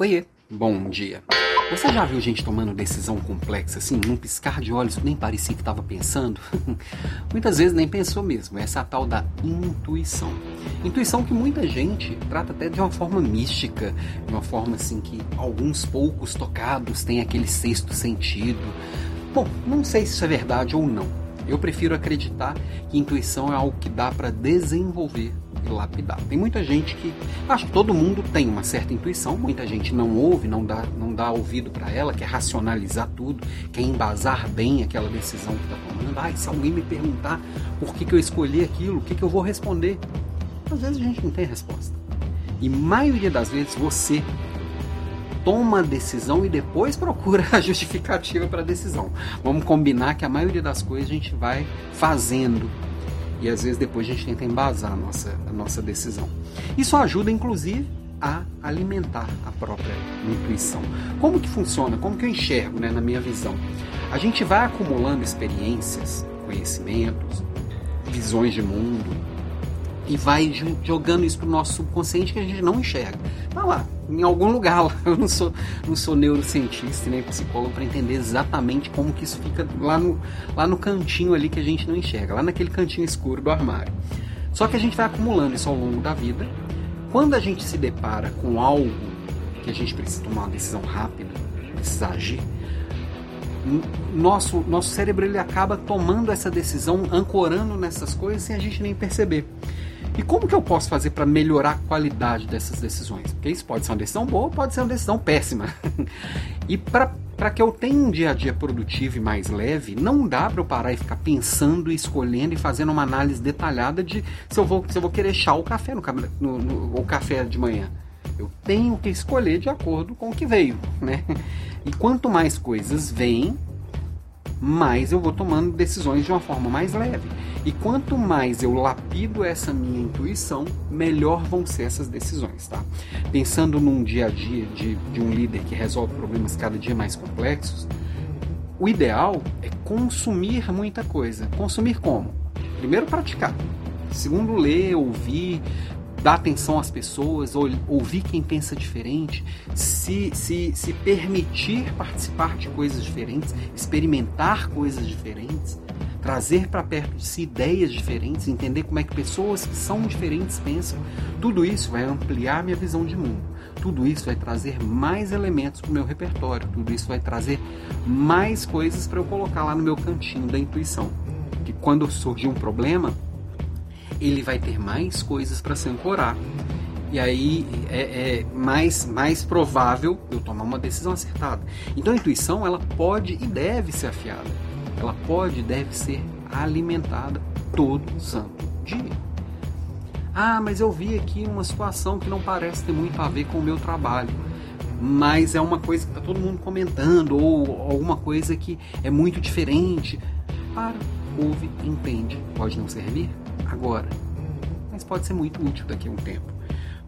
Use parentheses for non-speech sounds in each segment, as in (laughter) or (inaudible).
Oiê, bom dia. Você já viu gente tomando decisão complexa assim, num piscar de olhos, nem parecia que estava pensando? (laughs) Muitas vezes nem pensou mesmo. Essa é a tal da intuição. Intuição que muita gente trata até de uma forma mística, de uma forma assim que alguns poucos tocados têm aquele sexto sentido. Bom, não sei se isso é verdade ou não. Eu prefiro acreditar que intuição é algo que dá para desenvolver lapidar. Tem muita gente que acho que todo mundo tem uma certa intuição, muita gente não ouve, não dá, não dá ouvido para ela, quer racionalizar tudo, quer embasar bem aquela decisão que está tomando. Ai, se alguém me perguntar por que, que eu escolhi aquilo, o que, que eu vou responder? Às vezes a gente não tem resposta. E maioria das vezes você toma a decisão e depois procura (laughs) a justificativa para a decisão. Vamos combinar que a maioria das coisas a gente vai fazendo e às vezes depois a gente tenta embasar a nossa, a nossa decisão. Isso ajuda, inclusive, a alimentar a própria intuição. Como que funciona? Como que eu enxergo né, na minha visão? A gente vai acumulando experiências, conhecimentos, visões de mundo, e vai jogando isso pro nosso subconsciente que a gente não enxerga. Tá lá, em algum lugar lá. (laughs) Eu não sou, não sou neurocientista nem psicólogo para entender exatamente como que isso fica lá no, lá no cantinho ali que a gente não enxerga, lá naquele cantinho escuro do armário. Só que a gente vai acumulando isso ao longo da vida. Quando a gente se depara com algo que a gente precisa tomar uma decisão rápida, precisa agir, nosso, nosso cérebro ele acaba tomando essa decisão, ancorando nessas coisas sem a gente nem perceber. E como que eu posso fazer para melhorar a qualidade dessas decisões? Porque isso pode ser uma decisão boa, pode ser uma decisão péssima. (laughs) e para que eu tenha um dia a dia produtivo e mais leve, não dá para eu parar e ficar pensando, escolhendo e fazendo uma análise detalhada de se eu vou, se eu vou querer chá ou café no, no, no, café de manhã. Eu tenho que escolher de acordo com o que veio, né? E quanto mais coisas vêm, mais eu vou tomando decisões de uma forma mais leve. E quanto mais eu lapido essa minha intuição, melhor vão ser essas decisões, tá? Pensando num dia a dia de, de um líder que resolve problemas cada dia mais complexos, o ideal é consumir muita coisa. Consumir como? Primeiro, praticar. Segundo, ler, ouvir, dar atenção às pessoas, ouvir quem pensa diferente, se, se, se permitir participar de coisas diferentes, experimentar coisas diferentes, trazer para perto de si ideias diferentes, entender como é que pessoas que são diferentes pensam. Tudo isso vai ampliar minha visão de mundo. Tudo isso vai trazer mais elementos para o meu repertório. Tudo isso vai trazer mais coisas para eu colocar lá no meu cantinho da intuição. Que quando surgir um problema, ele vai ter mais coisas para se ancorar. E aí é, é, mais, mais provável eu tomar uma decisão acertada. Então a intuição ela pode e deve ser afiada. Ela pode e deve ser alimentada todo santo dia. Ah, mas eu vi aqui uma situação que não parece ter muito a ver com o meu trabalho. Mas é uma coisa que está todo mundo comentando, ou alguma coisa que é muito diferente. Para, ouve, entende. Pode não servir? Agora, mas pode ser muito útil daqui a um tempo.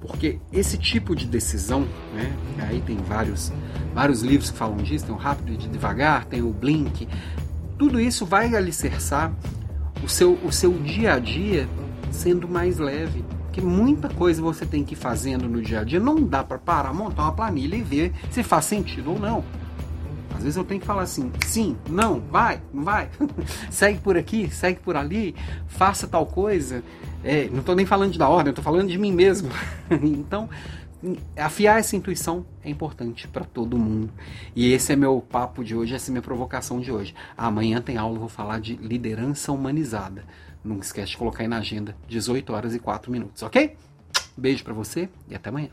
Porque esse tipo de decisão, né, aí tem vários, vários livros que falam disso, tem o Rápido e Devagar, tem o Blink, tudo isso vai alicerçar o seu, o seu dia a dia sendo mais leve. Porque muita coisa você tem que ir fazendo no dia a dia, não dá para parar, montar uma planilha e ver se faz sentido ou não. Às vezes eu tenho que falar assim, sim, não, vai, não vai, (laughs) segue por aqui, segue por ali, faça tal coisa. É, não estou nem falando da ordem, estou falando de mim mesmo. (laughs) então, afiar essa intuição é importante para todo mundo. E esse é meu papo de hoje, essa é minha provocação de hoje. Amanhã tem aula, vou falar de liderança humanizada. Não esquece de colocar aí na agenda, 18 horas e 4 minutos, ok? Beijo para você e até amanhã.